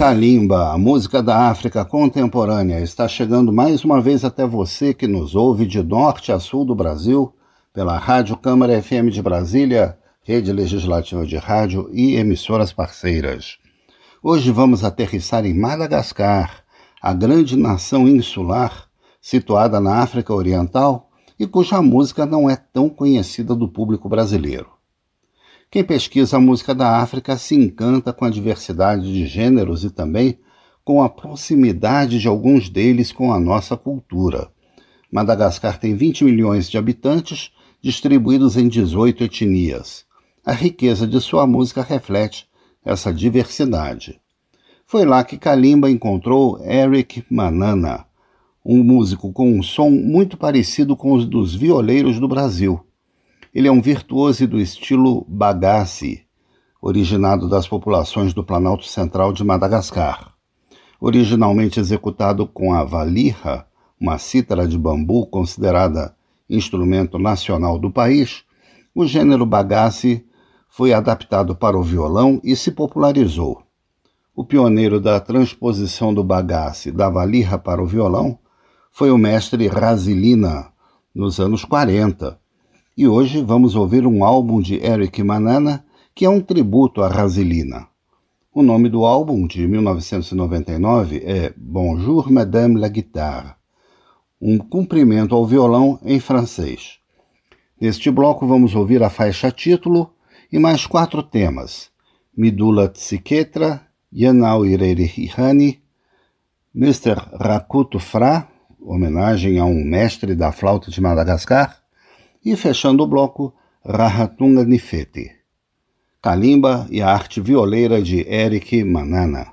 Kalimba, a música da África contemporânea, está chegando mais uma vez até você que nos ouve de norte a sul do Brasil, pela Rádio Câmara FM de Brasília, rede legislativa de rádio e emissoras parceiras. Hoje vamos aterrissar em Madagascar, a grande nação insular situada na África Oriental e cuja música não é tão conhecida do público brasileiro. Quem pesquisa a música da África se encanta com a diversidade de gêneros e também com a proximidade de alguns deles com a nossa cultura. Madagascar tem 20 milhões de habitantes, distribuídos em 18 etnias. A riqueza de sua música reflete essa diversidade. Foi lá que Kalimba encontrou Eric Manana, um músico com um som muito parecido com os dos violeiros do Brasil. Ele é um virtuoso do estilo Bagasse, originado das populações do Planalto Central de Madagascar. Originalmente executado com a valirra, uma cítara de bambu considerada instrumento nacional do país, o gênero Bagasse foi adaptado para o violão e se popularizou. O pioneiro da transposição do bagasse da valirra para o violão foi o mestre Rasilina, nos anos 40, e hoje vamos ouvir um álbum de Eric Manana que é um tributo à Rasilina. O nome do álbum, de 1999, é Bonjour Madame la Guitare, um cumprimento ao violão em francês. Neste bloco vamos ouvir a faixa título e mais quatro temas: Midula Tsiketra, Yanau Irerihani, Mr. Rakuto Fra, homenagem a um mestre da flauta de Madagascar, e, fechando o bloco, Rahatunga Nifete, Kalimba e a arte violeira de Eric Manana.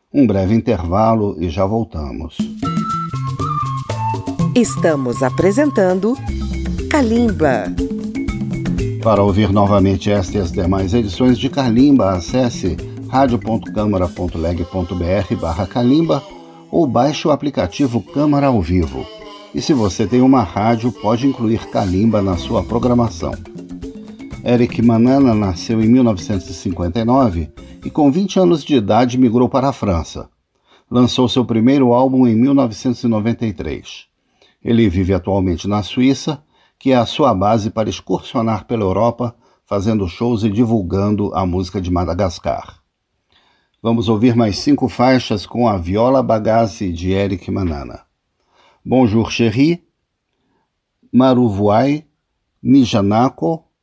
Um breve intervalo e já voltamos. Estamos apresentando Kalimba. Para ouvir novamente esta e as demais edições de Carlimba, acesse radio.câmara.leg.br barra Calimba ou baixe o aplicativo Câmara ao Vivo. E se você tem uma rádio, pode incluir Calimba na sua programação. Eric Manana nasceu em 1959 e com 20 anos de idade migrou para a França. Lançou seu primeiro álbum em 1993. Ele vive atualmente na Suíça que é a sua base para excursionar pela Europa, fazendo shows e divulgando a música de Madagascar. Vamos ouvir mais cinco faixas com a Viola Bagasse de Eric Manana. Bonjour Chéri, Maruvuai, Nijanako,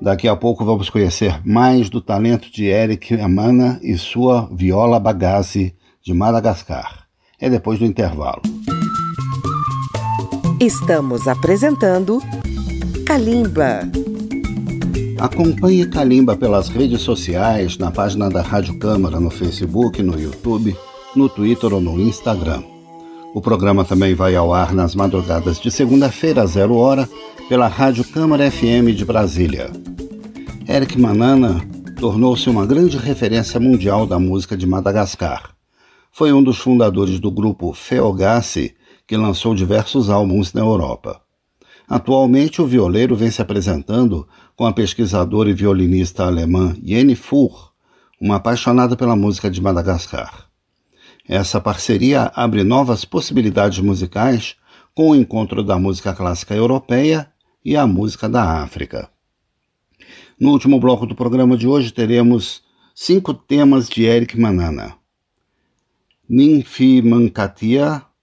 Daqui a pouco vamos conhecer mais do talento de Eric Amana e sua viola bagace de Madagascar. É depois do intervalo. Estamos apresentando Kalimba. Acompanhe Kalimba pelas redes sociais, na página da Rádio Câmara, no Facebook, no YouTube, no Twitter ou no Instagram. O programa também vai ao ar nas madrugadas de segunda-feira, zero hora, pela Rádio Câmara FM de Brasília. Eric Manana tornou-se uma grande referência mundial da música de Madagascar. Foi um dos fundadores do grupo Feogassi, que lançou diversos álbuns na Europa. Atualmente, o violeiro vem se apresentando com a pesquisadora e violinista alemã Jenny Fur, uma apaixonada pela música de Madagascar. Essa parceria abre novas possibilidades musicais com o encontro da música clássica europeia e a música da África. No último bloco do programa de hoje teremos cinco temas de Eric Manana. Ninfi Mankatia,